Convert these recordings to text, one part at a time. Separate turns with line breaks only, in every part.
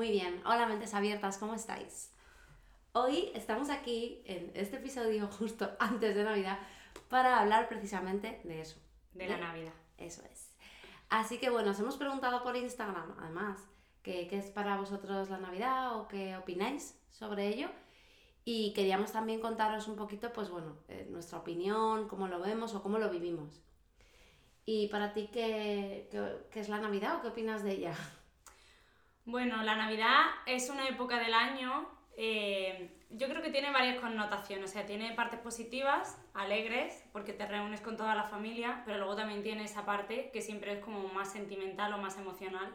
Muy bien,
hola mentes abiertas, ¿cómo estáis? Hoy estamos aquí en este episodio justo antes de Navidad para hablar precisamente de eso.
De la Navidad.
Eso es. Así que bueno, os hemos preguntado por Instagram, además, qué es para vosotros la Navidad o qué opináis sobre ello. Y queríamos también contaros un poquito, pues bueno, eh, nuestra opinión, cómo lo vemos o cómo lo vivimos. ¿Y para ti qué, qué- qué es la Navidad o qué opinas de ella?
Bueno, la Navidad es una época del año, eh, yo creo que tiene varias connotaciones, o sea, tiene partes positivas, alegres, porque te reúnes con toda la familia, pero luego también tiene esa parte que siempre es como más sentimental o más emocional,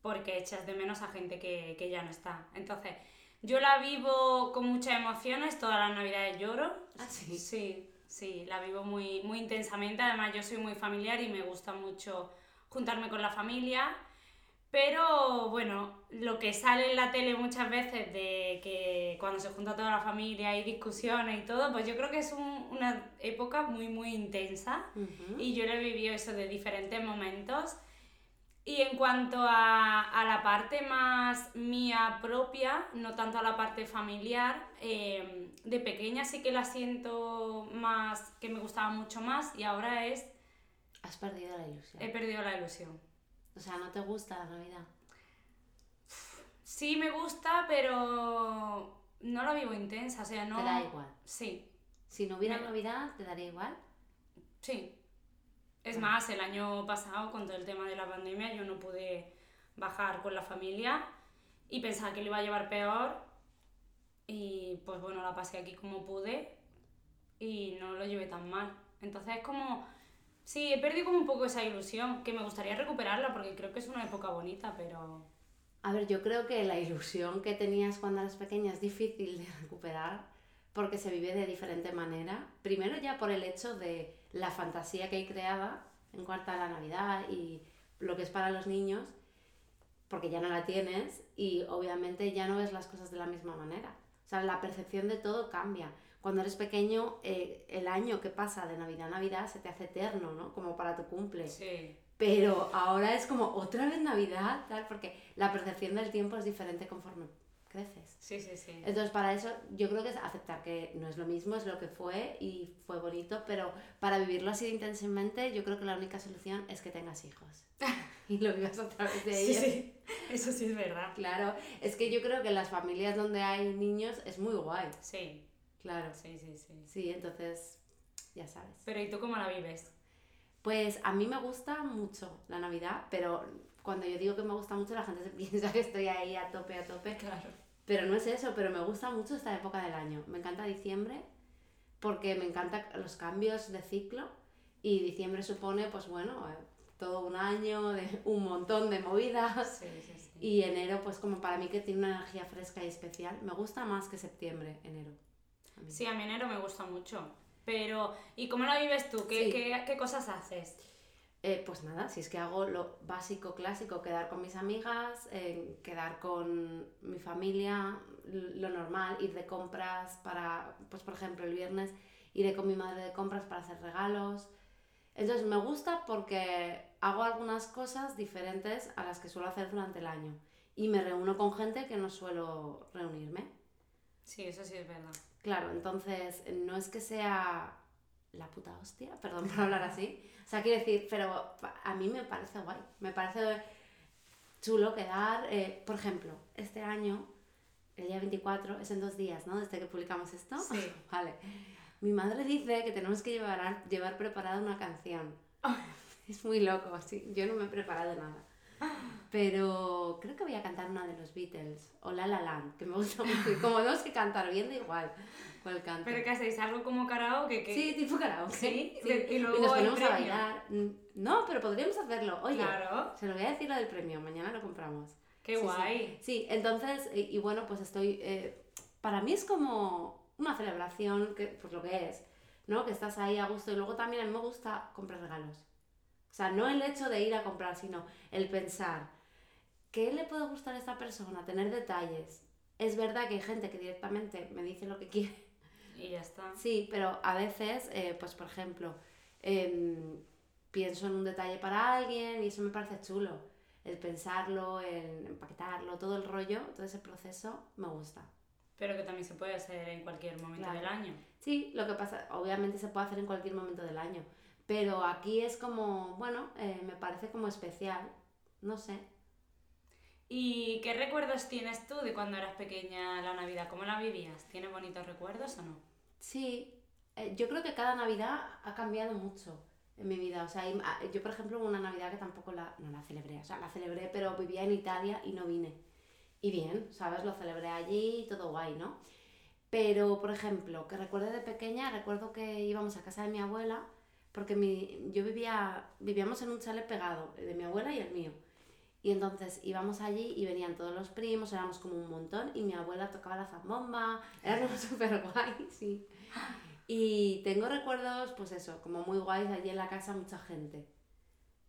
porque echas de menos a gente que, que ya no está. Entonces, yo la vivo con muchas emociones, todas las navidades lloro.
¿Ah, sí?
Sí, sí, la vivo muy, muy intensamente, además yo soy muy familiar y me gusta mucho juntarme con la familia. Pero bueno, lo que sale en la tele muchas veces de que cuando se junta toda la familia hay discusiones y todo, pues yo creo que es un- una época muy, muy intensa
Ujú.
y yo lo he vivido eso de diferentes momentos. Y en cuanto a, a la parte más mía propia, no tanto a la parte familiar, eh, de pequeña sí que la siento más, que me gustaba mucho más y ahora es,
Has perdido la ilusión.
he perdido la ilusión.
O sea, ¿no te gusta la Navidad?
Sí me gusta, pero no la vivo intensa, o sea, no...
Te da igual.
Sí,
Si no hubiera
Me-
Navidad, ¿te daría igual?
sí. Es
Ah.
más, el año pasado, con todo el tema de la pandemia, yo no pude bajar con la familia y pensaba que lo iba a llevar peor y pues bueno, la pasé aquí como pude y no lo llevé tan mal. Entonces es como... Sí, he perdido como un poco esa ilusión, que me gustaría recuperarla porque creo que es una época bonita, pero...
A ver, yo creo que la ilusión que tenías cuando eras pequeña es difícil de recuperar porque se vive de diferente manera. Primero ya por el hecho de la fantasía que hay creada en cuanto a la Navidad y lo que es para los niños, porque ya no la tienes y obviamente ya no ves las cosas de la misma manera. O sea, la percepción de todo cambia. Cuando eres pequeño, eh, el año que pasa de Navidad a Navidad se te hace eterno, ¿no? Como para tu cumple.
Sí.
Pero ahora es como otra vez Navidad, tal, porque la percepción del tiempo es diferente conforme creces.
Sí, sí, sí.
Entonces, para eso yo creo que es aceptar que no es lo mismo, es lo que fue y fue bonito, pero para vivirlo así intensamente, yo creo que la única solución es que tengas hijos y lo vivas a través de
Sí,
ellos.
sí. Eso sí es verdad.
Claro, es que yo creo que en las familias donde hay niños es muy guay,
Sí,
claro.
sí, sí, sí.
Sí, entonces, ya sabes.
Pero ¿y tú cómo la vives?
Pues a mí me gusta mucho la Navidad, pero cuando yo digo que me gusta mucho, la gente se piensa que estoy ahí a tope, a tope.
Claro.
Pero no es eso, pero me gusta mucho esta época del año. Me encanta diciembre porque me encantan los cambios de ciclo y diciembre supone, pues bueno, eh, todo un año de un montón de movidas.
Sí, sí, sí.
Y enero, pues como para mí que tiene una energía fresca y especial, me gusta más que septiembre, enero. A mí.
Sí, a mí enero me gusta mucho. Pero, ¿y cómo la vives tú? ¿Qué,
Sí.
qué, qué cosas haces?
Eh, pues nada, si es que hago lo básico, clásico, quedar con mis amigas, eh, quedar con mi familia, lo normal, ir de compras para, pues por ejemplo el viernes iré con mi madre de compras para hacer regalos. Entonces me gusta porque hago algunas cosas diferentes a las que suelo hacer durante el año y me reúno con gente que no suelo reunirme.
Sí, eso sí es verdad.
Claro, entonces no es que sea la puta hostia, perdón por hablar así. O sea, quiero decir, pero a mí me parece guay. Me parece chulo quedar. eh, por ejemplo, este año, el día 24, es en dos días, ¿no? Desde que publicamos esto.
Sí.
Vale. Mi madre dice que tenemos que llevar, llevar preparada una canción. Es muy loco, sí. Yo no me he preparado nada. Pero creo que voy a cantar una de los Beatles, o La La Land, que me gusta mucho. Y como no sé cantar bien, da igual cuál canto.
¿Pero qué hacéis? ¿Algo como karaoke? Que...
Sí, tipo karaoke.
¿Sí?
sí.
Y luego
nos
el
ponemos a bailar. Mm, No, pero podríamos hacerlo. Oye,
Claro.
se lo voy a decir lo del premio, mañana lo compramos.
Qué
Sí, sí.
guay.
Sí, entonces, y, y bueno, pues estoy. eh, para mí es como una celebración, que, pues lo que es, ¿no? Que estás ahí a gusto. Y luego también a mí me gusta comprar regalos. O sea, no el hecho de ir a comprar, sino el pensar, ¿qué le puede gustar a esta persona? Tener detalles. Es verdad que hay gente que directamente me dice lo que quiere.
Y ya está.
Sí, pero a veces, eh, pues por ejemplo, em, pienso en un detalle para alguien y eso me parece chulo. El pensarlo, el empaquetarlo, todo el rollo, todo ese proceso me gusta.
Pero que también se puede hacer en cualquier momento
Claro.
del año.
Sí, lo que pasa, obviamente se puede hacer en cualquier momento del año, pero aquí es como, bueno, eh, me parece como especial, no sé.
¿Y qué recuerdos tienes tú de cuando eras pequeña la Navidad? ¿Cómo la vivías? ¿Tienes bonitos recuerdos o no?
Sí, eh, yo creo que cada Navidad ha cambiado mucho en mi vida. O sea, ah, yo por ejemplo una Navidad que tampoco la, no la celebré, o sea, la celebré, pero vivía en Italia y no vine. Y bien, ¿sabes? Lo celebré allí y todo guay, ¿no? Pero, por ejemplo, que recuerdo de pequeña, recuerdo que íbamos a casa de mi abuela, porque mi, yo vivía, vivíamos en un chalet pegado, de mi abuela y el mío. Y entonces íbamos allí y venían todos los primos, éramos como un montón, y mi abuela tocaba la zambomba, como súper guay, sí. Y tengo recuerdos, pues eso, como muy guays allí en la casa, mucha gente.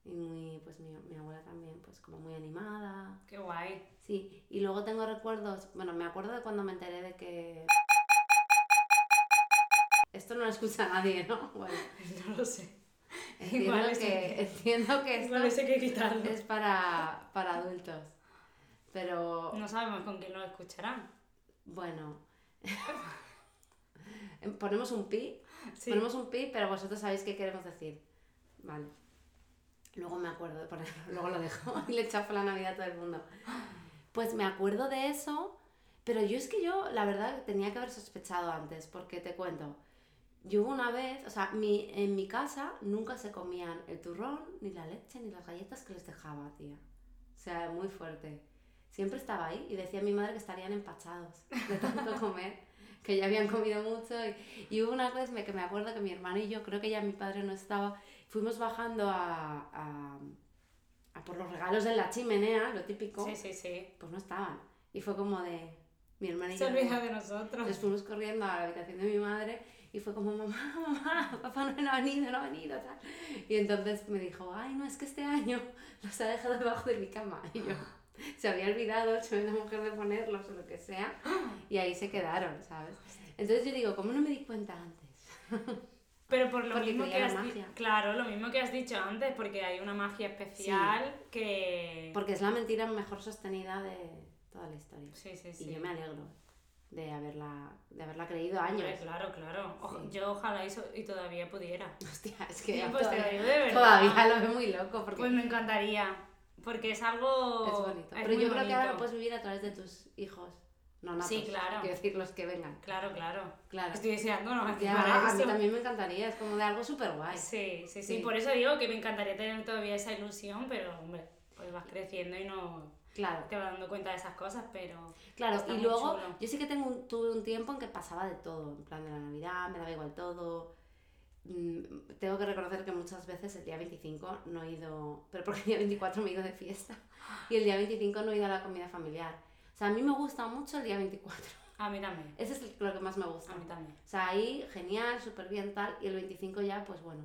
Y muy, pues mi, mi abuela también, pues como muy animada.
Qué guay.
Sí, y luego tengo recuerdos, bueno, me acuerdo de cuando me enteré de que... Esto no lo escucha nadie, ¿no? Bueno,
No lo sé.
entiendo
Igual
que,
que-
entiendo que esto
Igual ese hay que quitarlo.
es para, para adultos. Pero
No sabemos con quién lo escucharán.
bueno, ponemos un pi,
Sí.
ponemos un pi, pero vosotros sabéis qué queremos decir. Vale. Luego me acuerdo de ponerlo, luego lo dejo y le chafo la Navidad a todo el mundo. Pues me acuerdo de eso, pero yo es que yo, la verdad, tenía que haber sospechado antes, porque te cuento. Yo hubo una vez, o sea, mi, en mi casa nunca se comían el turrón, ni la leche, ni las galletas que les dejaba, tía. O sea, muy fuerte. Siempre estaba ahí y decía mi madre que estarían empachados de tanto comer, que ya habían comido mucho. Y, y hubo una vez me- que me acuerdo que mi hermano y yo, creo que ya mi padre no estaba, fuimos bajando a, a, a por los regalos en la chimenea, lo típico,
Sí, sí, sí.
pues no estaban. Y fue como de mi hermana y
Se
yo.
olvida de nosotros.
Nos fuimos corriendo a la habitación de mi madre y fue como, mamá, mamá, papá no ha venido, no ha venido, tal. Y entonces me dijo, ay, no, es que este año los ha dejado debajo de mi cama. Y yo, se había olvidado, soy una mujer de ponerlos o lo que sea, y ahí se quedaron, ¿sabes? Entonces yo digo, ¿cómo no me di cuenta antes?
Pero por lo
Porque
mismo que has
magia.
Claro, lo mismo que has dicho antes, porque hay una magia especial que.
Porque es la mentira mejor sostenida de toda la historia.
Sí, sí,
Y
sí.
yo me alegro de haberla, de haberla creído años.
claro, claro. Ojo,
Sí.
Yo ojalá y, so- y todavía pudiera.
Hostia, es que
Sí, pues te lo
todavía,
digo de
todavía lo veo muy loco porque
Pues me encantaría. Porque es algo.
es bonito.
es
Pero yo creo que ahora lo
bonito.
puedes vivir a través de tus hijos. No natos,
Sí, claro.
Quiero decir, los que vengan.
Claro, claro.
Claro.
Estoy deseando, ¿no?
Ya, a mí
eso.
también me encantaría, es como de algo súper guay.
Sí, sí, sí,
Sí.
Por eso digo que me encantaría tener todavía esa ilusión, pero, hombre, pues vas creciendo y no
Claro,
te vas dando cuenta de esas cosas, pero.
claro. Y luego,
chulo.
yo sí que tengo un- tuve un tiempo en que pasaba de todo. En plan de la Navidad, me daba igual todo. Mm, Tengo que reconocer que muchas veces el día 25 no he ido, pero porque el día 24 me he ido de fiesta y el día 25 no he ido a la comida familiar. O sea, a mí me gusta mucho el día 24.
A mí también.
Ese es lo que más me gusta.
A mí también.
O sea, ahí genial, súper bien tal. Y el 25 ya, pues bueno,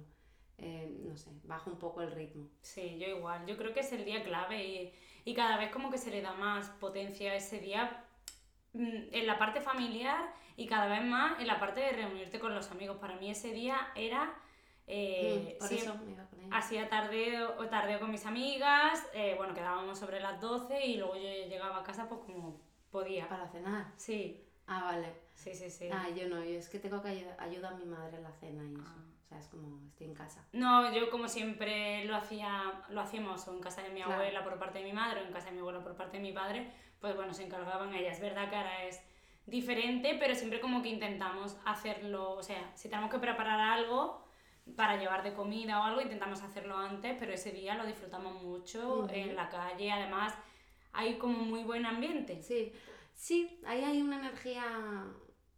eh, no sé, bajo un poco el ritmo.
Sí, yo igual. Yo creo que es el día clave y, y cada vez como que se le da más potencia a ese día mm, en la parte familiar y cada vez más en la parte de reunirte con los amigos. Para mí ese día era... eh,
Mm, por
siem-
eso me iba con ella.
Hacía tardeo, o tardeo con mis amigas, eh, bueno, quedábamos sobre las 12 y luego yo llegaba a casa pues como podía.
Para cenar.
Sí,
Ah, vale.
sí, sí, sí.
Ah, yo no, yo es que tengo que ayudar, ayuda a mi madre en la cena y eso.
Ah.
Sea, es como estoy en casa.
No, yo como siempre lo hacía, lo hacíamos o en casa de mi
Claro.
abuela por parte de mi madre o en casa de mi abuela por parte de mi padre, pues bueno, se encargaban ellas. Es verdad que ahora es diferente, pero siempre como que intentamos hacerlo, o sea, si tenemos que preparar algo, para llevar de comida o algo, intentamos hacerlo antes, pero ese día lo disfrutamos mucho en la calle, además hay como muy buen ambiente.
Sí, sí, ahí hay una energía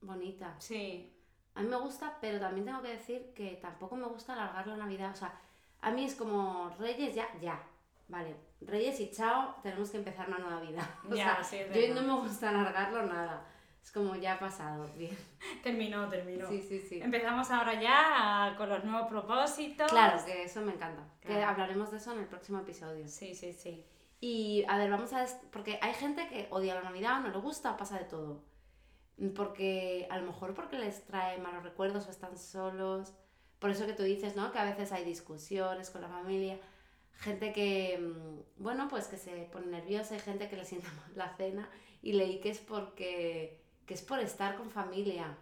bonita.
Sí.
A mí me gusta, pero también tengo que decir que tampoco me gusta alargar la Navidad. O sea, a mí es como Reyes ya, ya. Vale, Reyes y chao, tenemos que empezar una nueva vida. O
Ya,
sea,
sí,
yo no me gusta alargarlo nada. Es como ya ha pasado, bien.
Terminó, terminó.
Sí, sí, sí.
Empezamos ahora ya con los nuevos propósitos.
Claro, que eso me encanta. Que
Claro.
hablaremos de eso en el próximo episodio.
Sí, sí, sí.
Y a ver, vamos a... Porque hay gente que odia la Navidad, no le gusta, pasa de todo. Porque a lo mejor porque les trae malos recuerdos o están solos. Por eso que tú dices, ¿no? Que a veces hay discusiones con la familia. Gente que, mm, bueno, pues que se pone nerviosa, hay gente que le sienta mal la cena. Y leí que es porque... que es por estar con familia,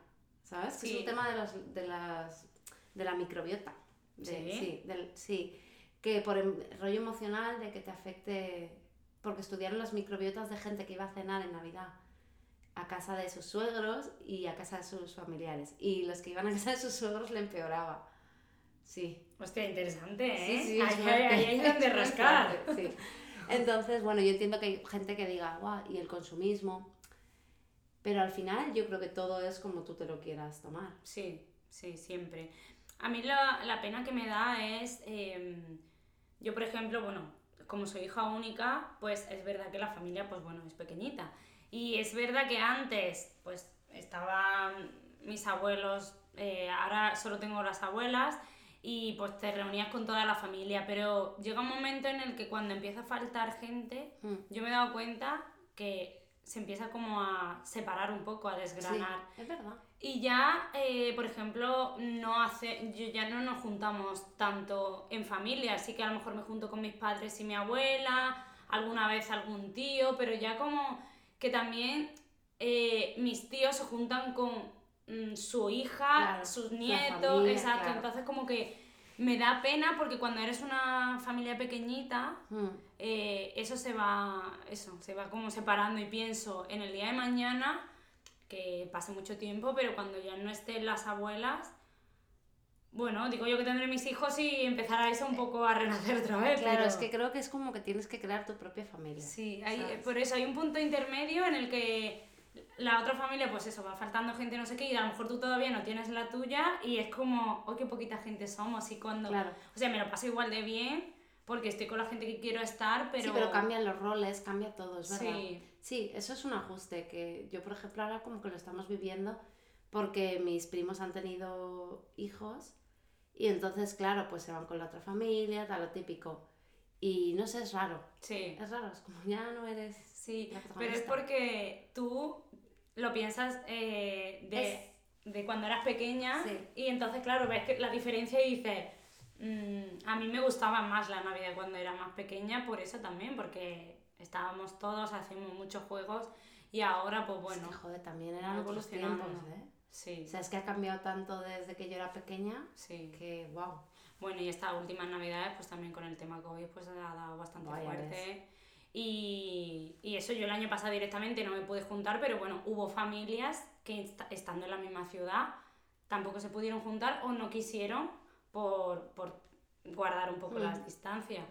¿sabes? Que es
Sí.
un tema de, los, de, las, de la microbiota. De-
Sí.
sí, del, sí. Que por el rollo emocional de que te afecte... Porque estudiaron las microbiotas de gente que iba a cenar en Navidad a casa de sus suegros y a casa de sus familiares. Y los que iban a casa de sus suegros le empeoraba. Sí.
Hostia, interesante, ¿eh?
Sí, sí,
ahí, ahí- ahí hay donde rascar.
sí. Entonces, bueno, yo entiendo que hay gente que diga, guau, y el consumismo. Pero al final yo creo que todo es como tú te lo quieras tomar.
Sí, sí, siempre. A mí la, la pena que me da es, em, yo por ejemplo, bueno, como soy hija única, pues es verdad que la familia, pues bueno, es pequeñita. Y es verdad que antes, pues estaban mis abuelos, eh, ahora solo tengo las abuelas y pues te reunías con toda la familia, pero llega un momento en el que cuando empieza a faltar gente,
Mm.
yo me he dado cuenta que se empieza como a separar un poco, a
Sí,
desgranar.
es verdad.
Y ya, eh, por ejemplo, no hace, yo ya no nos juntamos tanto en familia, así que a lo mejor me junto con mis padres y mi abuela, alguna vez algún tío, pero ya como que también eh, mis tíos se juntan con mm, su hija,
Claro,
sus nietos,
familia,
exacto,
claro.
entonces como que me da pena porque cuando eres una familia pequeñita,
Mm.
eh, eso se va, eso, se va como separando y pienso en el día de mañana que pase mucho tiempo, pero cuando ya no estén las abuelas, bueno, digo yo que tendré mis hijos y empezará eso un poco a renacer otra vez.
Claro,
pero-
es que creo que es como que tienes que crear tu propia familia.
Sí, hay,
¿sabes?
por eso hay un punto intermedio en el que la otra familia, pues eso, va faltando gente, no sé qué, y a lo mejor tú todavía no tienes la tuya y es como, oh, qué poquita gente somos. Y cuando.
Claro.
O sea, me lo paso igual de bien porque estoy con la gente que quiero estar, pero.
Sí, pero cambian los roles, cambia todo, es verdad.
Sí.
Sí, eso es un ajuste que yo, por ejemplo, ahora como que lo estamos viviendo porque mis primos han tenido hijos y entonces, claro, pues se van con la otra familia, tal, lo típico. Y no sé, es raro.
Sí.
Es raro, es como ya no eres...
Sí, pero es porque tú lo piensas eh, de, de cuando eras pequeña
Sí.
y entonces, claro, ves que la diferencia y dices, "Mm, a mí me gustaba más la Navidad cuando era más pequeña, por eso también, porque estábamos todos, hacíamos muchos juegos y ahora, pues bueno,
Es que, joder, también eran otros tiempos, ¿eh?
Sí,
O sea, es que ha cambiado tanto desde que yo era pequeña
sí.
que, wow.
Bueno, y estas últimas navidades, pues también con el tema COVID, pues ha dado bastante
Vaya
fuerte. Y, y eso yo el año pasado directamente no me pude juntar, pero bueno, hubo familias que est- estando en la misma ciudad tampoco se pudieron juntar o no quisieron por, por guardar un poco
Mm.
las distancias.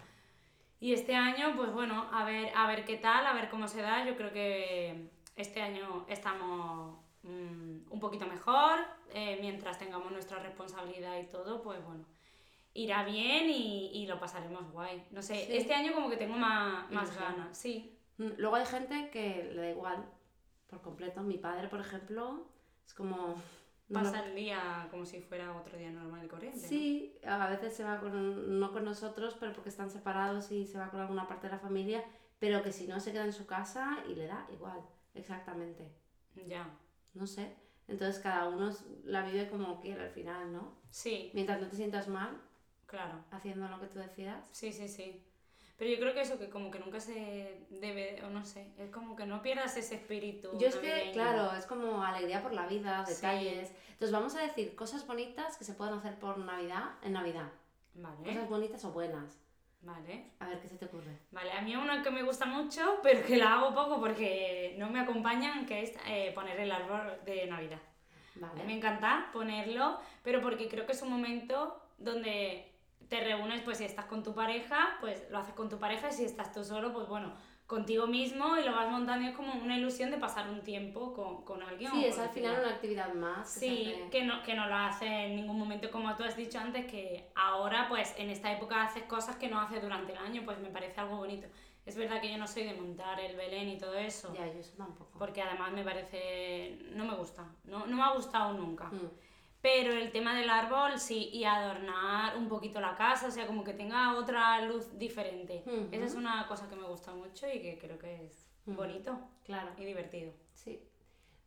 Y este año, pues bueno, a ver, a ver qué tal, a ver cómo se da. Yo creo que este año estamos un poquito mejor, eh, mientras tengamos nuestra responsabilidad y todo, pues bueno, irá bien y, y lo pasaremos guay. No sé,
Sí.
este año como que tengo más, más ganas, sí.
Mm, Luego hay gente que le da igual por completo. Mi padre, por ejemplo, es como... no
Pasa el día como si fuera otro día normal y corriente. ¿no?
Sí, a veces se va con, no con nosotros, pero porque están separados y se va con alguna parte de la familia, pero que si no se queda en su casa y le da igual, exactamente.
Ya,
No sé. Entonces cada uno es- la vive como quiere al final, ¿no?
sí,
Mientras no te sientas mal
claro.
haciendo lo que tú decidas.
Sí, sí, sí. Pero yo creo que eso, que como que nunca se debe, o no sé, es como que no pierdas ese espíritu.
Yo es que, claro, es como alegría por la vida,
Sí.
detalles. Entonces vamos a decir cosas bonitas que se pueden hacer por Navidad en Navidad.
Vale,
Cosas bonitas o buenas.
Vale.
A ver qué se te ocurre.
Vale, a mí una que me gusta mucho, pero que la hago poco porque no me acompañan, que es eh, poner el árbol de Navidad. Mí me
Vale.
encanta ponerlo, pero porque creo que es un momento donde te reúnes, pues si estás con tu pareja, pues lo haces con tu pareja y si estás tú solo, pues bueno, contigo mismo y lo vas montando y es como una ilusión de pasar un tiempo con, con alguien.
Sí, es al final una actividad más.
Sí, que, no, que no lo hace en ningún momento, como tú has dicho antes, que ahora pues en esta época haces cosas que no haces durante el año, pues me parece algo bonito. Es verdad que yo no soy de montar el Belén y todo eso.
Ya, yo eso tampoco.
Porque además me parece... no me gusta, no, no me ha gustado nunca. Mm. Pero el tema del árbol, sí, y adornar un poquito la casa, o sea, como que tenga otra luz diferente. Esa es una cosa que me gusta mucho y que creo que es bonito
claro.
y divertido.
Sí.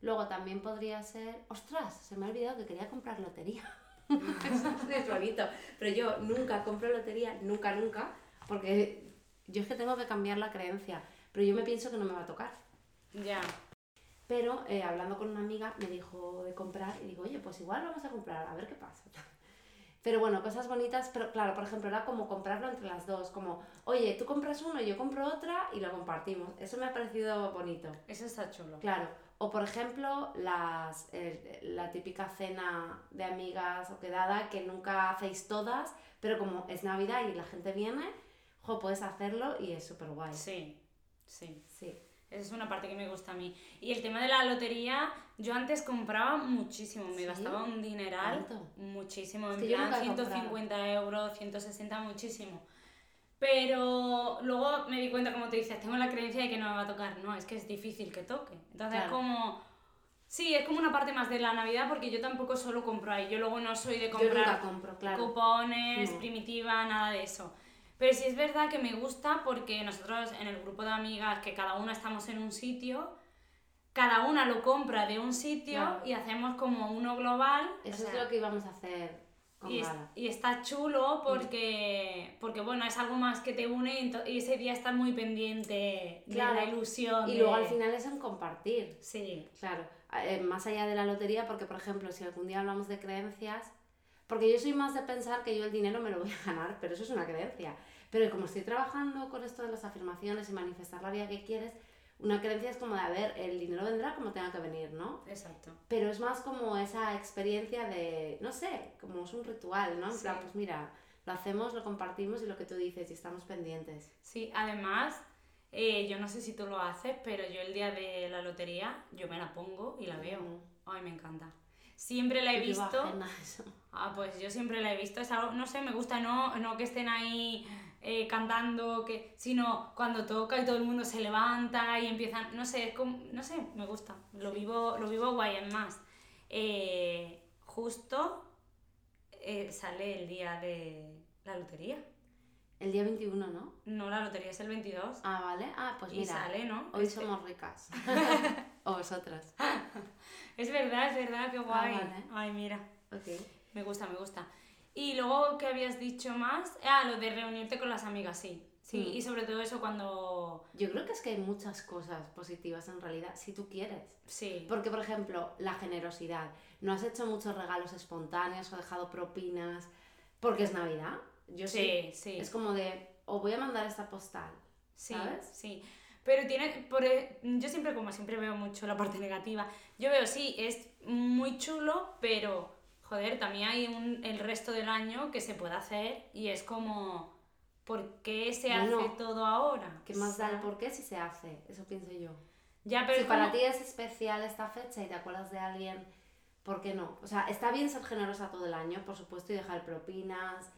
Luego también podría ser, ostras, se me ha olvidado que quería comprar lotería. es bonito, pero yo nunca compro lotería, nunca, nunca, porque yo es que tengo que cambiar la creencia, pero yo me pienso que no me va a tocar.
Ya.
Pero eh, hablando con una amiga me dijo de comprar y digo, oye, pues igual vamos a comprar, a ver qué pasa. Pero bueno, cosas bonitas, pero claro, por ejemplo, era como comprarlo entre las dos, como, oye, tú compras uno, yo compro otra y lo compartimos. Eso me ha parecido bonito.
Eso está chulo.
Claro. O por ejemplo, las, la típica cena de amigas o quedada que nunca hacéis todas, pero como es Navidad y la gente viene, jo, puedes hacerlo y es súper guay.
Sí, sí.
Sí.
Esa es una parte que me gusta a mí. Y el tema de la lotería, yo antes compraba muchísimo, me gastaba un dineral. Muchísimo, en plan 150 euros, 160, muchísimo. Pero luego me di cuenta, como te dices, tengo la creencia de que no me va a tocar. No, es que es difícil que toque. Entonces es como... Sí, es como una parte más de la Navidad porque yo tampoco solo compro ahí. Yo luego no soy de comprar
compro, claro.
cupones, primitiva, nada de eso. Pero sí es verdad que me gusta porque nosotros en el grupo de amigas, que cada una estamos en un sitio, cada una lo compra de un sitio y hacemos como uno global.
Eso es lo que íbamos a hacer. Con
y, y, está chulo porque, porque, bueno, es algo más que te une y, ese día estás muy pendiente de la ilusión.
Y luego al final es en compartir.
Sí.
Claro, eh, más allá de la lotería, porque por ejemplo, si algún día hablamos de creencias, porque yo soy más de pensar que yo el dinero me lo voy a ganar, pero eso es una creencia. Pero como estoy trabajando con esto de las afirmaciones y manifestar la vida que quieres, una creencia es como de, a ver, el dinero vendrá como tenga que venir, ¿no?
Exacto.
Pero es más como esa experiencia de, no sé, como es un ritual, ¿no? En plan, pues mira, lo hacemos, lo compartimos y lo que tú dices y estamos pendientes.
Sí, además, eh, yo no sé si tú lo haces, pero yo el día de la lotería, yo me la pongo y la veo. Ay, me encanta. Siempre la he visto. Ah, pues yo siempre la he visto. Es algo, no sé, me gusta no, no que estén ahí eh, cantando, que, sino cuando toca y todo el mundo se levanta y empiezan. No sé, como, no sé, me gusta. Lo, vivo, lo vivo guay. Además, eh, justo eh, sale el día de la lotería.
El día 21, ¿no?
No, la lotería es el 22.
Ah, vale. Ah, pues
y sale, ¿no?
Hoy somos ricas. o vosotras.
Es verdad, es verdad, qué guay.
Ah,
Ay, mira.
Ok.
Me gusta, me gusta. Y luego, ¿qué habías dicho más? Ah, lo de reunirte con las amigas, sí. Sí, mm. y sobre todo eso cuando...
Yo creo que es que hay muchas cosas positivas en realidad, si tú quieres.
Sí.
Porque, por ejemplo, la generosidad. No has hecho muchos regalos espontáneos o dejado propinas porque es Navidad. Yo sí. Sí, Es como de, o voy a mandar esta postal.
Sí,
¿sabes?
Sí. Pero tiene, por, e, yo siempre, como siempre veo mucho la parte negativa, yo veo, sí, es muy chulo, pero joder, también hay un, el resto del año que se puede hacer y es como, ¿por qué se hace todo ahora?
¿Qué más da el por qué si se hace? Eso pienso yo.
Ya, pero
si para ti es especial esta fecha y te acuerdas de alguien, ¿por qué no? O sea, está bien ser generosa todo el año, por supuesto, y dejar propinas,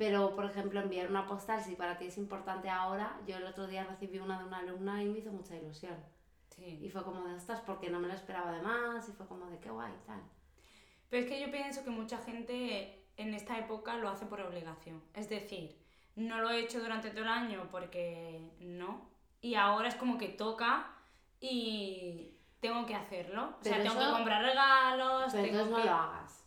pero, por ejemplo, enviar una postal, si para ti es importante ahora, yo el otro día recibí una de una alumna y me hizo mucha ilusión.
Sí.
Y fue como de estas porque no me lo esperaba de más y fue como de qué guay, tal.
Pero es que yo pienso que mucha gente en esta época lo hace por obligación. Es decir, no lo he hecho durante todo el año porque no. Y ahora es como que toca y tengo que hacerlo. o sea, tengo que comprar regalos.
Pero entonces no lo hagas.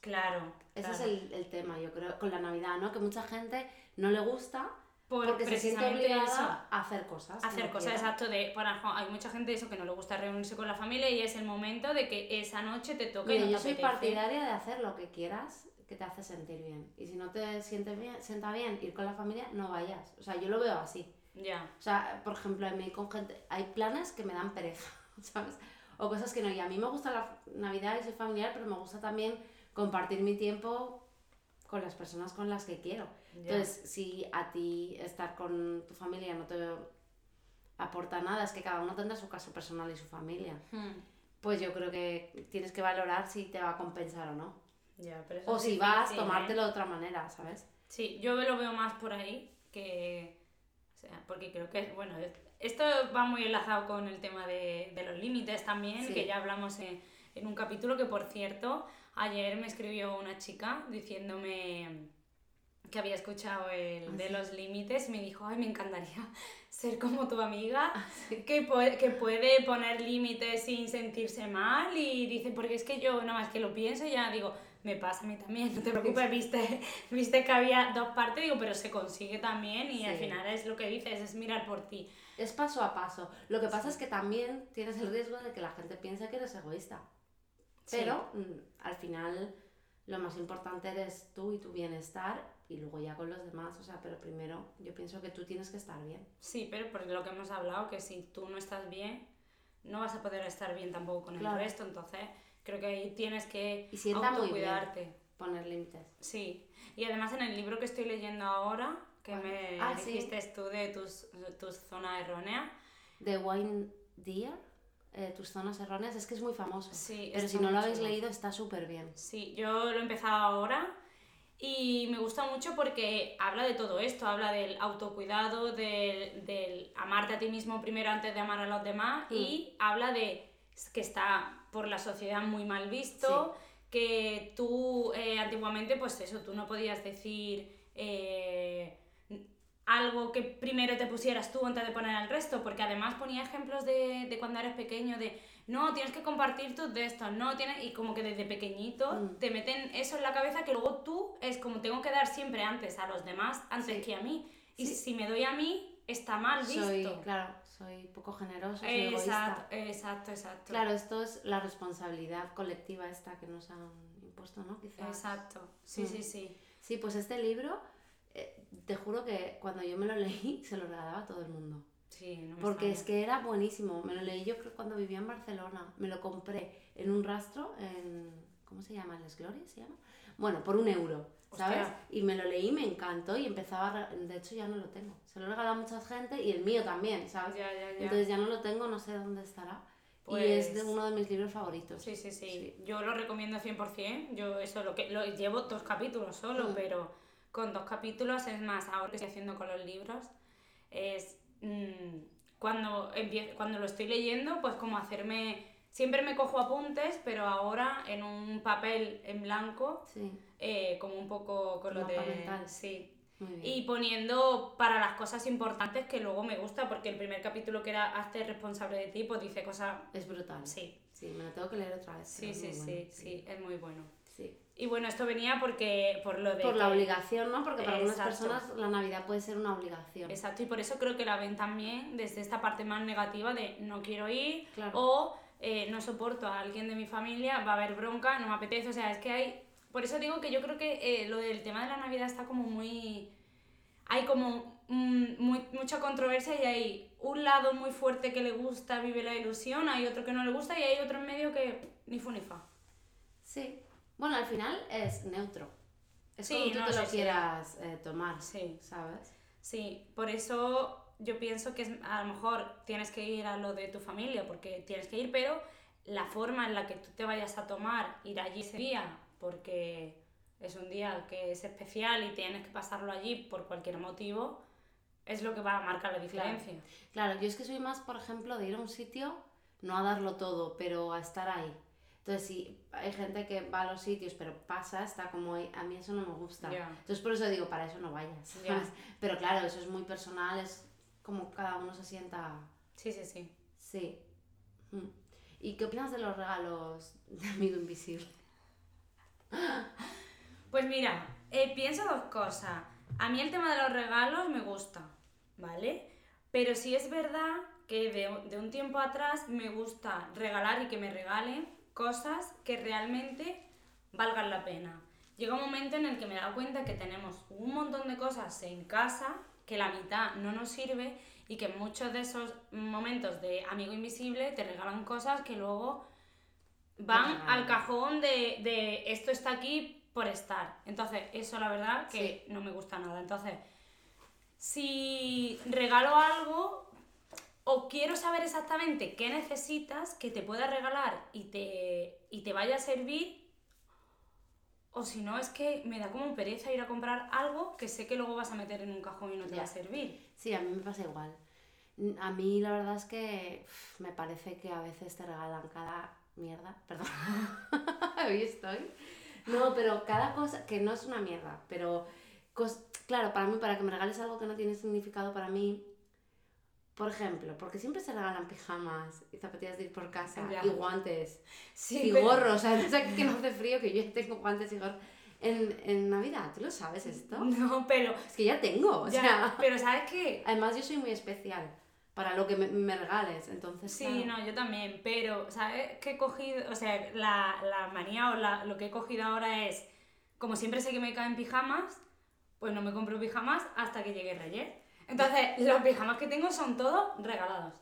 Claro.
Ese es el, el, tema, yo creo, con la Navidad, ¿no? Que mucha gente no le gusta porque se siente obligada a hacer cosas.
Hacer cosas, exacto. De, para, hay mucha gente eso que no le gusta reunirse con la familia y es el momento de que esa noche te toque.
y yo soy partidaria de hacer lo que quieras que te hace sentir bien. Y si no te sientes bien, sienta bien ir con la familia, no vayas. O sea, yo lo veo así.
Ya.
O sea, por ejemplo, en mi con gente, hay planes que me dan pereza, ¿sabes? O cosas que no. Y a mí me gusta la Navidad y soy familiar, pero me gusta también compartir mi tiempo con las personas con las que quiero. Entonces, si a ti estar con tu familia no te aporta nada, es que cada uno tendrá su caso personal y su familia.
Hmm.
Pues yo creo que tienes que valorar si te va a compensar o no.
Ya, pero eso
O si vas,
difícil, ¿eh?
tomártelo de otra manera, ¿sabes?
Sí, yo lo veo más por ahí que... O sea, porque creo que, bueno, es- esto va muy enlazado con el tema de, de los límites también,
Sí.
que ya hablamos en, en un capítulo que, por cierto, ayer me escribió una chica diciéndome que había escuchado el de los límites y me dijo, ay, me encantaría ser como tu amiga, que, puede, que puede poner límites sin sentirse mal y dice, porque es que yo nada más que lo pienso ya digo, me pasa a mí también, no te preocupes, viste, viste que había dos partes, digo, pero se consigue también y al final es lo que dices, es mirar por ti.
Es paso a paso. Lo que pasa es que también tienes el riesgo de que la gente piense que eres egoísta.
Sí.
Pero mm, al final lo más importante eres tú y tu bienestar y luego ya con los demás. O sea, pero primero yo pienso que tú tienes que estar bien.
Sí, pero por lo que hemos hablado, que si tú no estás bien, no vas a poder estar bien tampoco con
Claro.
el resto, entonces creo que ahí tienes que
Y sienta muy bien.
autocuidarte.
Poner límites.
Sí, y además en el libro que estoy leyendo ahora, que
¿Cuál?
me
Ah, sí.
dijiste tú de tus, tus zonas erróneas,
The Wine Deer, eh, tus zonas erróneas, es que es muy famoso.
Sí,
pero si no lo habéis leído está súper bien.
Sí, yo lo he empezado ahora y me gusta mucho porque habla de todo esto, habla del autocuidado, del, del amarte a ti mismo primero antes de amar a los demás
Mm.
y habla de que está por la sociedad muy mal visto, que tú eh, antiguamente pues eso, tú no podías decir... eh, algo que primero te pusieras tú antes de poner al resto, porque además ponía ejemplos de, de cuando eres pequeño, de no, tienes que compartir tus de estos, no, tienes, y como que desde pequeñito
Mm.
te meten eso en la cabeza que luego tú es como tengo que dar siempre antes a los demás, antes
Sí.
que a mí, y
Sí.
si me doy a mí, está mal visto.
Soy, claro, soy poco generoso, soy
exacto,
egoísta.
exacto, exacto.
Claro, esto es la responsabilidad colectiva esta que nos han impuesto, ¿no? Quizás.
Exacto, sí,
Mm.
sí, sí.
Sí, pues este libro, te juro que cuando yo me lo leí, se lo regalaba a todo el mundo.
Sí, no me
Porque es que era buenísimo. Me lo leí yo creo cuando vivía en Barcelona. Me lo compré en un rastro en... ¿Cómo se llama? ¿Les Glorias se llama? Bueno, por un euro, ¿sabes?
Hostia.
Y me lo leí, me encantó y empezaba a... De hecho ya no lo tengo. Se lo he regalado a mucha gente y el mío también, ¿sabes?
Ya, ya, ya.
Entonces ya no lo tengo, no sé dónde estará. Y es de
Pues-
uno de mis libros favoritos.
Sí, sí, sí, Yo lo recomiendo 100%. Yo eso lo que lo llevo dos capítulos solo,
Mm.
pero con dos capítulos es más, ahora que estoy haciendo con los libros, es mm, cuando, empie- cuando lo estoy leyendo, pues como hacerme... Siempre me cojo apuntes, pero ahora en un papel en blanco,
Sí,
eh, como un poco con lo de...
mental.
Sí, y poniendo para las cosas importantes que luego me gusta, porque el primer capítulo que era Hazte responsable de ti, pues dice cosas...
Es brutal.
Sí,
Sí, me lo tengo que leer otra vez.
sí, sí, sí,
bueno.
sí, es muy bueno.
Sí.
Y bueno, esto venía porque por lo de
Por la
que-
obligación, ¿no? Porque para algunas
Exacto.
personas la Navidad puede ser una obligación.
Exacto, y por eso creo que la ven también desde esta parte más negativa de no quiero ir
Claro.
o eh, no soporto a alguien de mi familia, va a haber bronca, no me apetece, o sea, es que hay... Por eso digo que yo creo que eh, lo del tema de la Navidad está como muy... Hay como mm, muy- mucha controversia y hay un lado muy fuerte que le gusta, vive la ilusión, hay otro que no le gusta y hay otro en medio que ni fu ni fa.
Sí. Bueno, al final es neutro. Es
Sí,
como tú
no,
te lo quieras eh, tomar,
Sí.
¿sabes?
Sí, por eso yo pienso que es- a lo mejor tienes que ir a lo de tu familia, porque tienes que ir, pero la forma en la que tú te vayas a tomar, ir allí ese día, porque es un día que es especial y tienes que pasarlo allí por cualquier motivo, es lo que va a marcar la diferencia.
Claro, yo es que soy más, por ejemplo, de ir a un sitio, no a darlo todo, pero a estar ahí. Entonces, si hay gente que va a los sitios, pero pasa, está como a mí eso no me gusta. Entonces, por eso digo, para eso no vayas.
Ya.
¿sabes? Pero claro, eso es muy personal, es como cada uno se sienta.
Sí, sí, sí.
Sí. Mm. ¿Y qué opinas de los regalos de Amigo Invisible?
Pues mira, eh, pienso dos cosas. A mí el tema de los regalos me gusta, ¿vale? Pero sí es verdad que de, de un tiempo atrás me gusta regalar y que me regalen cosas que realmente valgan la pena. Llega un momento en el que me he dado cuenta que tenemos un montón de cosas en casa que la mitad no nos sirve y que en muchos de esos momentos de amigo invisible te regalan cosas que luego van al cajón de, de esto está aquí por estar. Entonces, eso la verdad que no me gusta nada. Entonces, si regalo algo o quiero saber exactamente qué necesitas que te pueda regalar y te, y te vaya a servir, o si no, es que me da como pereza ir a comprar algo que sé que luego vas a meter en un cajón y no te va a servir.
Sí, a mí me pasa igual. A mí la verdad es que me parece que a veces te regalan cada mierda, perdón, hoy estoy. No, pero cada cosa, que no es una mierda, pero claro, para mí, para que me regales algo que no tiene significado para mí, por ejemplo, porque siempre se regalan pijamas y zapatillas de ir por casa y guantes y gorros, o sea, no sé que no hace frío que yo tengo guantes y gorros. En, en, Navidad, ¿tú lo sabes esto?
No, pero...
Es que ya tengo, o sea...
Pero ¿sabes qué?
Además yo soy muy especial para lo que me, regales, entonces...
Sí, no, yo también, pero, ¿sabes qué he cogido? O sea, la, la manía o la, lo que he cogido ahora es, como siempre sé que me caen pijamas, pues no me compro pijamas hasta que llegue Reyes. Entonces, los pijamas que tengo son todos regalados.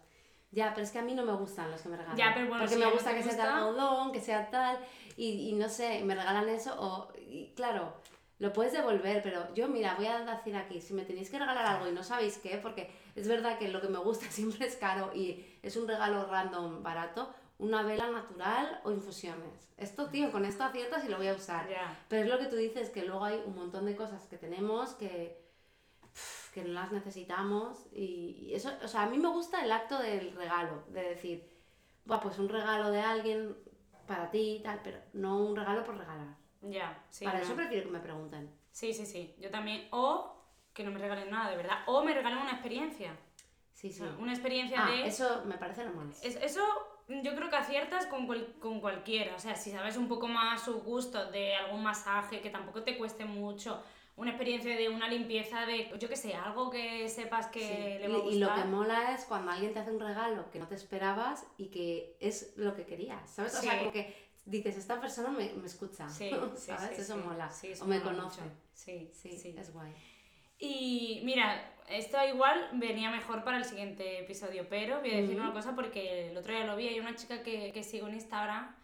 Ya, pero es que a mí no me gustan los que me regalan. Ya, pero bueno, Porque me gusta que sea de algodón, que sea tal, y, y, no sé, me regalan eso, o, y claro, lo puedes devolver, pero yo, mira, voy a decir aquí, si me tenéis que regalar algo y no sabéis qué, porque es verdad que lo que me gusta siempre es caro y es un regalo random barato, una vela natural o infusiones. Esto, tío, con esto aciertas y lo voy a usar. Pero es lo que tú dices, que luego hay un montón de cosas que tenemos que, que no las necesitamos y, eso, o sea, a mí me gusta el acto del regalo, de decir, bueno, pues un regalo de alguien para ti y tal, pero no un regalo por regalar.
Ya,
sí. Para eso prefiero que me pregunten.
Sí, sí, sí. Yo también. O que no me regalen nada, de verdad. O me regalen una experiencia.
Sí, sí.
una experiencia
ah,
de.
Eso me parece normal.
Es, eso yo creo que aciertas con, con cualquiera. O sea, si sabes un poco más su gusto de algún masaje que tampoco te cueste mucho, una experiencia de una limpieza de, yo qué sé, algo que sepas que le va a gustar.
Y lo que mola es cuando alguien te hace un regalo que no te esperabas y que es lo que querías, ¿sabes? O sea, como que dices, esta persona me, me escucha, sí, ¿sabes? eso mola. o me conoce.
Sí, sí, sí.
Es guay.
Y mira, esto igual venía mejor para el siguiente episodio, pero voy a decir una cosa porque el otro día lo vi, hay una chica que, que sigo en Instagram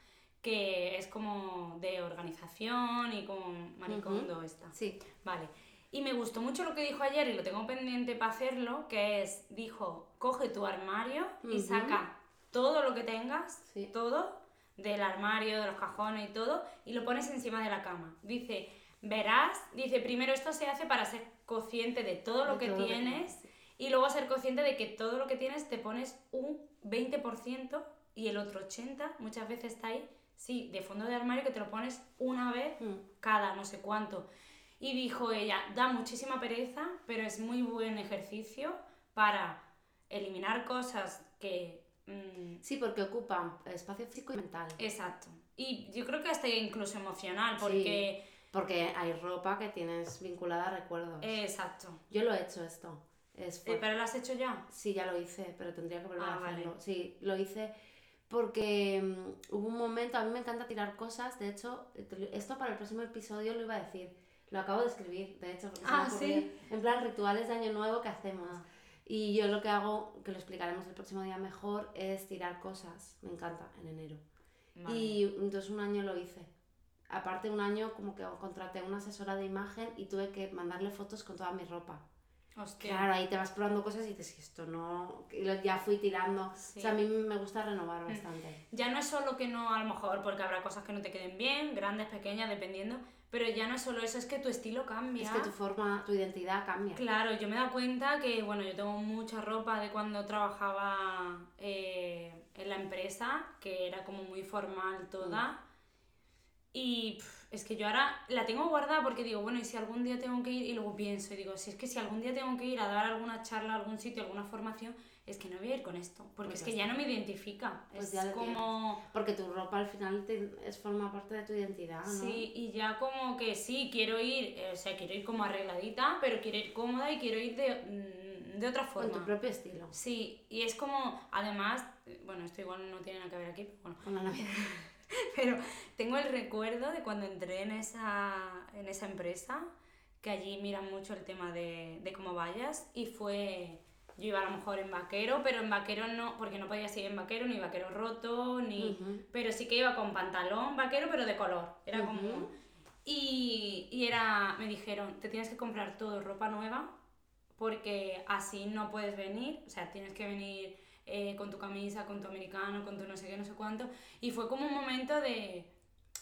que es como de organización y como maricondo esta.
Sí.
Vale. Y me gustó mucho lo que dijo ayer y lo tengo pendiente para hacerlo, que es, dijo, coge tu armario y saca todo lo que tengas, todo, del armario, de los cajones y todo, y lo pones encima de la cama. Dice, verás, dice, primero esto se hace para ser consciente de todo lo que tienes y luego ser consciente de que todo lo que tienes te pones un 20% y el otro 80% muchas veces está ahí, sí, de fondo de armario que te lo pones una vez mm. cada no sé cuánto. Y dijo ella, da muchísima pereza, pero es muy buen ejercicio para eliminar cosas que
Mm. Sí, porque ocupan espacio físico y mental.
Exacto. Y yo creo que hasta incluso emocional, porque...
porque hay ropa que tienes vinculada a recuerdos.
Exacto.
Yo lo he hecho esto. Es
eh, ¿Pero lo has hecho ya?
Sí, ya lo hice, pero tendría que volver ah, a hacerlo. Sí, lo hice porque mm, hubo un momento, a mí me encanta tirar cosas, de hecho, esto para el próximo episodio lo iba a decir, lo acabo de escribir, de hecho, porque
ah, ¿sí?
en plan rituales de año nuevo que hacemos. Ah. Y yo lo que hago, que lo explicaremos el próximo día mejor, es tirar cosas. Me encanta, en enero. Y entonces un año lo hice. Aparte un año como que contraté una asesora de imagen y tuve que mandarle fotos con toda mi ropa.
Hostia.
Claro, ahí te vas probando cosas y dices, esto no... ya fui tirando. O sea, a mí me gusta renovar mm. bastante.
Ya no es solo que no, a lo mejor, porque habrá cosas que no te queden bien, grandes, pequeñas, dependiendo, pero ya no es solo eso, es que tu estilo cambia.
Es que tu forma, tu identidad cambia.
Claro, yo me he dado cuenta que, bueno, yo tengo mucha ropa de cuando trabajaba eh, en la empresa, que era como muy formal toda. Mm. Y es que yo ahora la tengo guardada porque digo, bueno, y si algún día tengo que ir, y luego pienso, y digo, si es que si algún día tengo que ir a dar alguna charla a algún sitio, alguna formación, es que no voy a ir con esto, porque pues es que ya no me identifica. Pues es como...
Porque tu ropa al final te, es, forma parte de tu identidad, ¿no?
Sí, y ya como que sí, quiero ir, eh, o sea, quiero ir como arregladita, pero quiero ir cómoda y quiero ir de, mm, de otra forma.
Con tu propio estilo.
Sí, y es como, además, bueno, esto igual no tiene nada que ver aquí, pero bueno.
Con la Navidad.
pero tengo el recuerdo de cuando entré en esa, en esa empresa, que allí miran mucho el tema de, de cómo vayas, y fue yo iba a lo mejor en vaquero, pero en vaquero no, porque no podía ir en vaquero, ni vaquero roto, ni... Pero sí que iba con pantalón vaquero, pero de color. Era como... Y, y era, me dijeron, te tienes que comprar todo ropa nueva porque así no puedes venir, o sea, tienes que venir eh, con tu camisa, con tu americano, con tu no sé qué, no sé cuánto. Y fue como un momento de...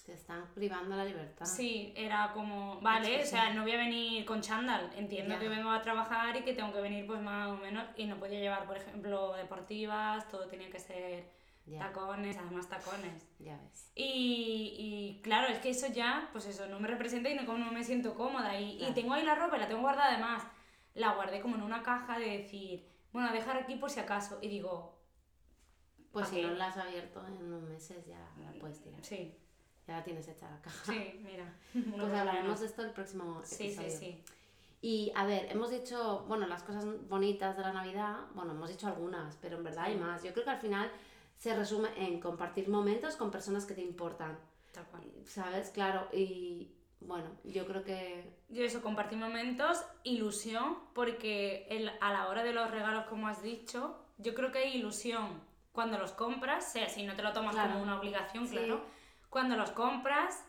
Te están privando la libertad.
Sí, era como, vale, o sea, no voy a venir con chándal, entiendo
Ya.
que vengo a trabajar y que tengo que venir pues más o menos, y no podía llevar, por ejemplo, deportivas, todo tenía que ser
Ya,
tacones, además tacones.
ya ves.
Y, y claro, es que eso ya, pues eso, no me representa y no, como no me siento cómoda. Y, y tengo ahí la ropa la tengo guardada además. La guardé como en una caja de decir, bueno, a dejar aquí por si acaso. Y digo,
Pues
¿Pa
si
qué?
no la has abierto en unos meses ya la puedes tirar.
sí,
Ya la tienes hecha la caja.
sí, mira.
Pues hablaremos de esto el próximo
Sí,
episodio.
sí, sí.
Y a ver, hemos dicho, bueno, las cosas bonitas de la Navidad, bueno, hemos dicho algunas, pero en verdad hay
Sí.
más. Yo creo que al final se resume en compartir momentos con personas que te importan,
Tal cual.
¿sabes? Claro, y bueno, yo creo que
Yo eso, compartir momentos, ilusión, porque el- a la hora de los regalos, como has dicho, yo creo que hay ilusión cuando los compras, sea si no te lo tomas
Claro.
como una obligación,
Sí.
claro. Cuando los compras,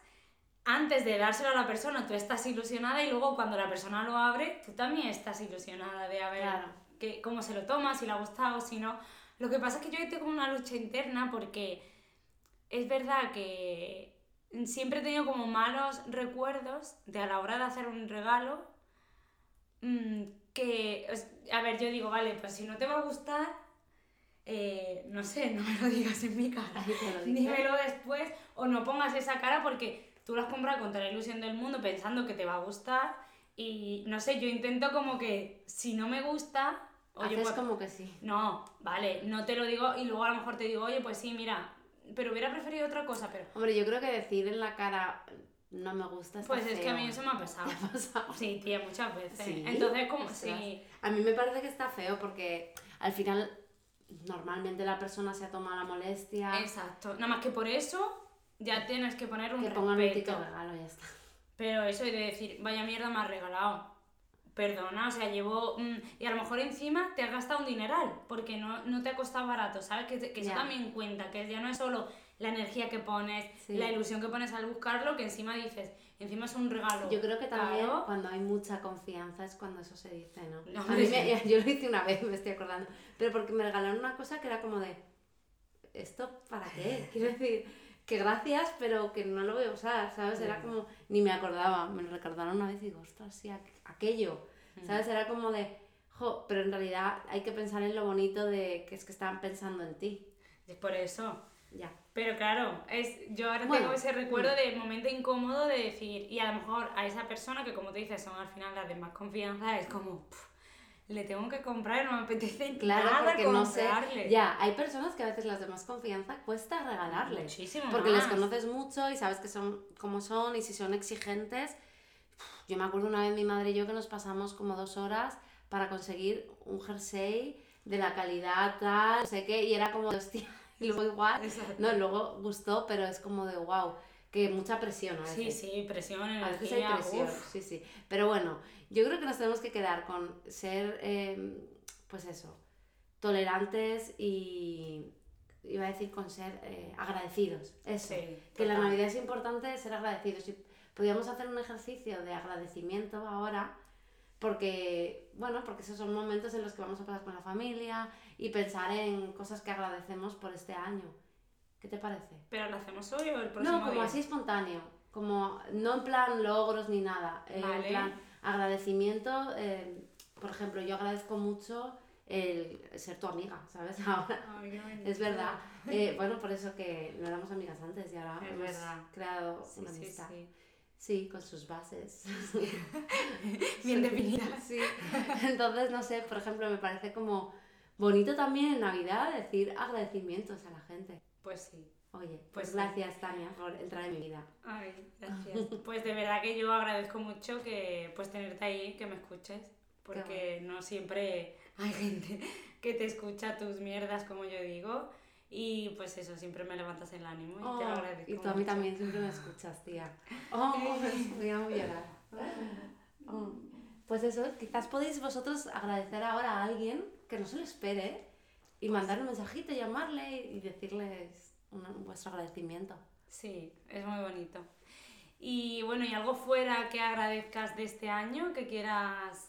antes de dárselo a la persona, tú estás ilusionada y luego cuando la persona lo abre, tú también estás ilusionada de a ver
Claro.
que, cómo se lo toma, si le ha gustado, si no. Lo que pasa es que yo tengo una lucha interna porque es verdad que siempre he tenido como malos recuerdos de a la hora de hacer un regalo mm, que, a ver, yo digo, vale, pues si no te va a gustar, eh, no sé, no me lo digas en mi cara, dímelo después o no pongas esa cara porque tú lo has comprado con toda la ilusión del mundo pensando que te va a gustar y no sé, yo intento como que si no me gusta, oye,
haces
pues
como que sí.
no, vale, no te lo digo y luego a lo mejor te digo, oye, pues sí, mira, pero hubiera preferido otra cosa, pero
Hombre, yo creo que decir en la cara no me gusta
pues es que a mí eso me ha pasado.
¿Te ha pasado?
Sí, tía, muchas veces.
¿Sí?
Entonces, como, sí,
A mí me parece que está feo porque al final normalmente la persona se ha tomado la molestia
exacto. Nada más que por eso ya tienes que poner un
que pongan un
respeto.
ticket regalo y ya está.
Pero eso de decir, vaya mierda me has regalado. Perdona, o sea, llevo... mm, y a lo mejor encima te has gastado un dineral, porque no, no te ha costado barato, ¿sabes? Que, que eso también cuenta, que ya no es solo la energía que pones,
Sí.
la ilusión que pones al buscarlo, que encima dices, encima es un regalo.
Yo creo que también cuando hay mucha confianza es cuando eso se dice, ¿no?
No,
A mí me- yo lo hice una vez, me estoy acordando, pero porque me regalaron una cosa que era como de, ¿esto para qué? Quiero decir, que gracias, pero que no lo voy a usar, ¿sabes? Era como, ni me acordaba, me lo recordaron una vez y digo, ostras, sí, aqu- aquello, ¿sabes? Era como de, jo, pero en realidad hay que pensar en lo bonito de que es que estaban pensando en ti,
Es por eso.
ya.
Pero claro, es, yo ahora
Bueno,
tengo ese recuerdo de momento incómodo de decir, y a lo mejor a esa persona que como te dices son al final las de más confianza, es como, "Puf, le tengo que comprar, no me apetece
Claro,
nada
porque no sé,
comprarle.
ya, hay personas que a veces las de más confianza cuesta regalarles.
Muchísimo
Porque les
más.
conoces mucho y sabes que son como son y si son exigentes. Yo me acuerdo una vez mi madre y yo que nos pasamos como dos horas para conseguir un jersey de la calidad tal, no sé qué, y era como, hostia, y luego igual,
Exacto.
no, luego gustó, pero es como de wow, que mucha presión a
Sí,
veces.
sí, presión,
A veces hay
energía,
presión,
uf.
sí, sí. Pero bueno, yo creo que nos tenemos que quedar con ser, eh, pues eso, tolerantes y iba a decir con ser eh, agradecidos. Eso.
Sí,
que la. Navidad es importante ser agradecidos. Si podíamos hacer un ejercicio de agradecimiento ahora, porque, bueno, porque esos son momentos en los que vamos a pasar con la familia y pensar en cosas que agradecemos por este año. ¿Qué te parece?
Pero lo hacemos hoy o el próximo
No, como
día?
así espontáneo, como no en plan logros ni nada, eh,
Vale.
en plan agradecimiento. eh, por ejemplo, yo agradezco mucho el ser tu amiga, ¿sabes? Ahora,
bonito.
es verdad. Eh, bueno, por eso que no éramos amigas antes y ahora
Es
hemos
verdad.
creado
Sí,
una amistad.
sí.
Sí, con sus bases.
Bien definidas.
Sí. Entonces, no sé, por ejemplo, me parece como bonito también en Navidad decir agradecimientos a la gente.
Pues sí.
Oye,
Pues
pues
sí.
gracias Tania por entrar en mi vida.
Ay, gracias. Pues de verdad que yo agradezco mucho que pues tenerte ahí, que me escuches, porque no siempre hay gente que te escucha tus mierdas, como yo digo, y pues eso, siempre me levantas el ánimo y te
Oh,
lo agradezco.
y tú a mí también siempre me escuchas, tía. Oh, voy a llorar. Oh. Pues eso, quizás podéis vosotros agradecer ahora a alguien que no se lo espere y mandar un mensajito, llamarle y decirles vuestro agradecimiento.
Sí, es muy bonito. Y bueno, ¿y algo fuera que agradezcas de este año, que quieras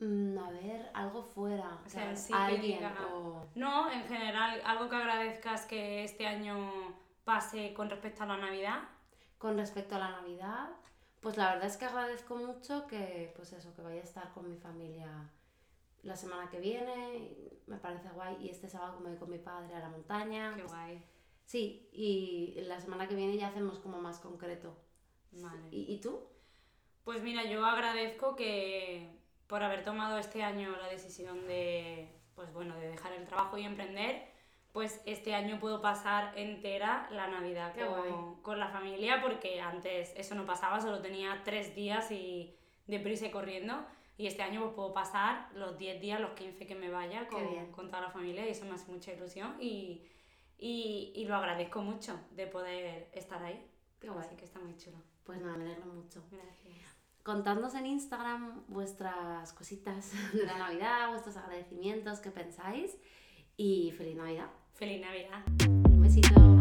a ver, algo fuera.
O sea, sí
alguien o-
No, en general, algo que agradezcas que este año pase con respecto a la Navidad.
Con respecto a la Navidad, pues la verdad es que agradezco mucho que, pues eso, que vaya a estar con mi familia la semana que viene, me parece guay, y este sábado me voy con mi padre a la montaña.
Qué guay.
Sí, y la semana que viene ya hacemos como más concreto.
Vale.
¿Y, y tú?
Pues mira, yo agradezco que por haber tomado este año la decisión de, pues bueno, de dejar el trabajo y emprender, pues este año puedo pasar entera la Navidad con, con la familia, porque antes eso no pasaba, solo tenía tres días y deprisa y corriendo. Y este año pues puedo pasar los 10 días, los 15 que me vaya con, con toda la familia y eso me hace mucha ilusión y, y, y lo agradezco mucho de poder estar ahí.
Qué guay.
Así que está muy chulo.
Pues nada, me alegro mucho.
Gracias.
Contadnos en Instagram vuestras cositas de la Navidad, vuestros agradecimientos, qué pensáis, y feliz Navidad.
Feliz Navidad.
Un besito.